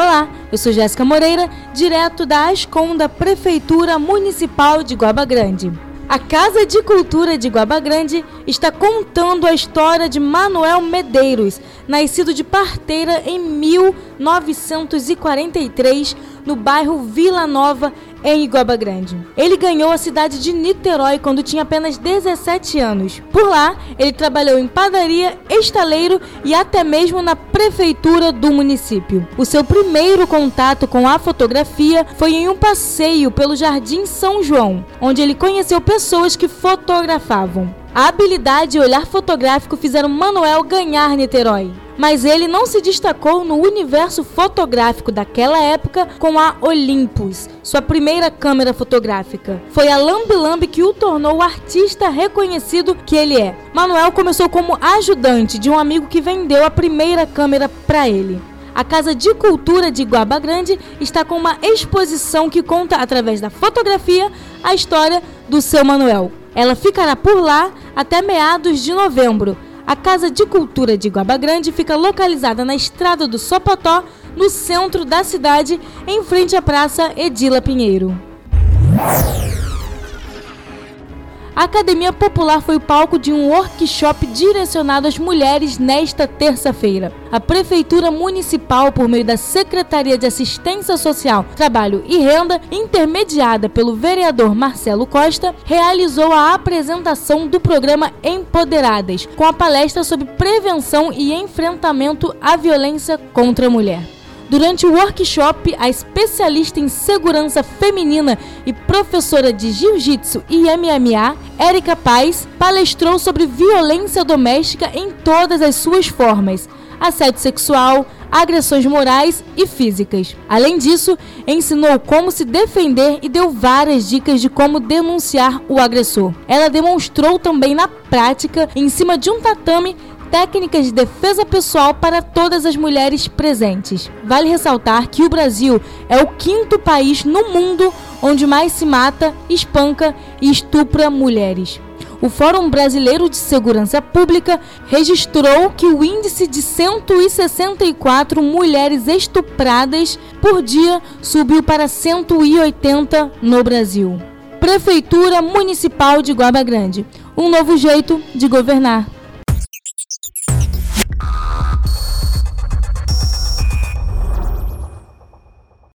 Olá, eu sou Jéssica Moreira, direto da Asconda Prefeitura Municipal de Guaba Grande. A Casa de Cultura de Guaba Grande está contando a história de Manuel Medeiros, nascido de parteira em 1943 no bairro Vila Nova, em Iguaba Grande. Ele ganhou a cidade de Niterói quando tinha apenas 17 anos. Por lá, ele trabalhou em padaria, estaleiro e até mesmo na prefeitura do município. O seu primeiro contato com a fotografia foi em um passeio pelo Jardim São João, onde ele conheceu pessoas que fotografavam. A habilidade e olhar fotográfico fizeram Manuel ganhar Niterói mas ele não se destacou no universo fotográfico daquela época com a Olympus, sua primeira câmera fotográfica. Foi a Lambi Lambi que o tornou o artista reconhecido que ele é. Manuel começou como ajudante de um amigo que vendeu a primeira câmera para ele. A Casa de Cultura de Guaba Grande está com uma exposição que conta, através da fotografia, a história do seu Manuel. Ela ficará por lá até meados de novembro. A Casa de Cultura de Guaba Grande fica localizada na Estrada do Sopotó, no centro da cidade, em frente à Praça Edila Pinheiro. A Academia Popular foi o palco de um workshop direcionado às mulheres nesta terça-feira. A Prefeitura Municipal, por meio da Secretaria de Assistência Social, Trabalho e Renda, intermediada pelo vereador Marcelo Costa, realizou a apresentação do programa Empoderadas, com a palestra sobre prevenção e enfrentamento à violência contra a mulher. Durante o workshop, a especialista em segurança feminina e professora de jiu-jitsu e MMA, Érica Paz, palestrou sobre violência doméstica em todas as suas formas, assédio sexual, agressões morais e físicas. Além disso, ensinou como se defender e deu várias dicas de como denunciar o agressor. Ela demonstrou também na prática, em cima de um tatame, técnicas de defesa pessoal para todas as mulheres presentes. Vale ressaltar que o Brasil é o quinto país no mundo onde mais se mata, espanca e estupra mulheres. O Fórum Brasileiro de Segurança Pública registrou que o índice de 164 mulheres estupradas por dia subiu para 180 no Brasil. Prefeitura Municipal de Guaba Grande. Um novo jeito de governar.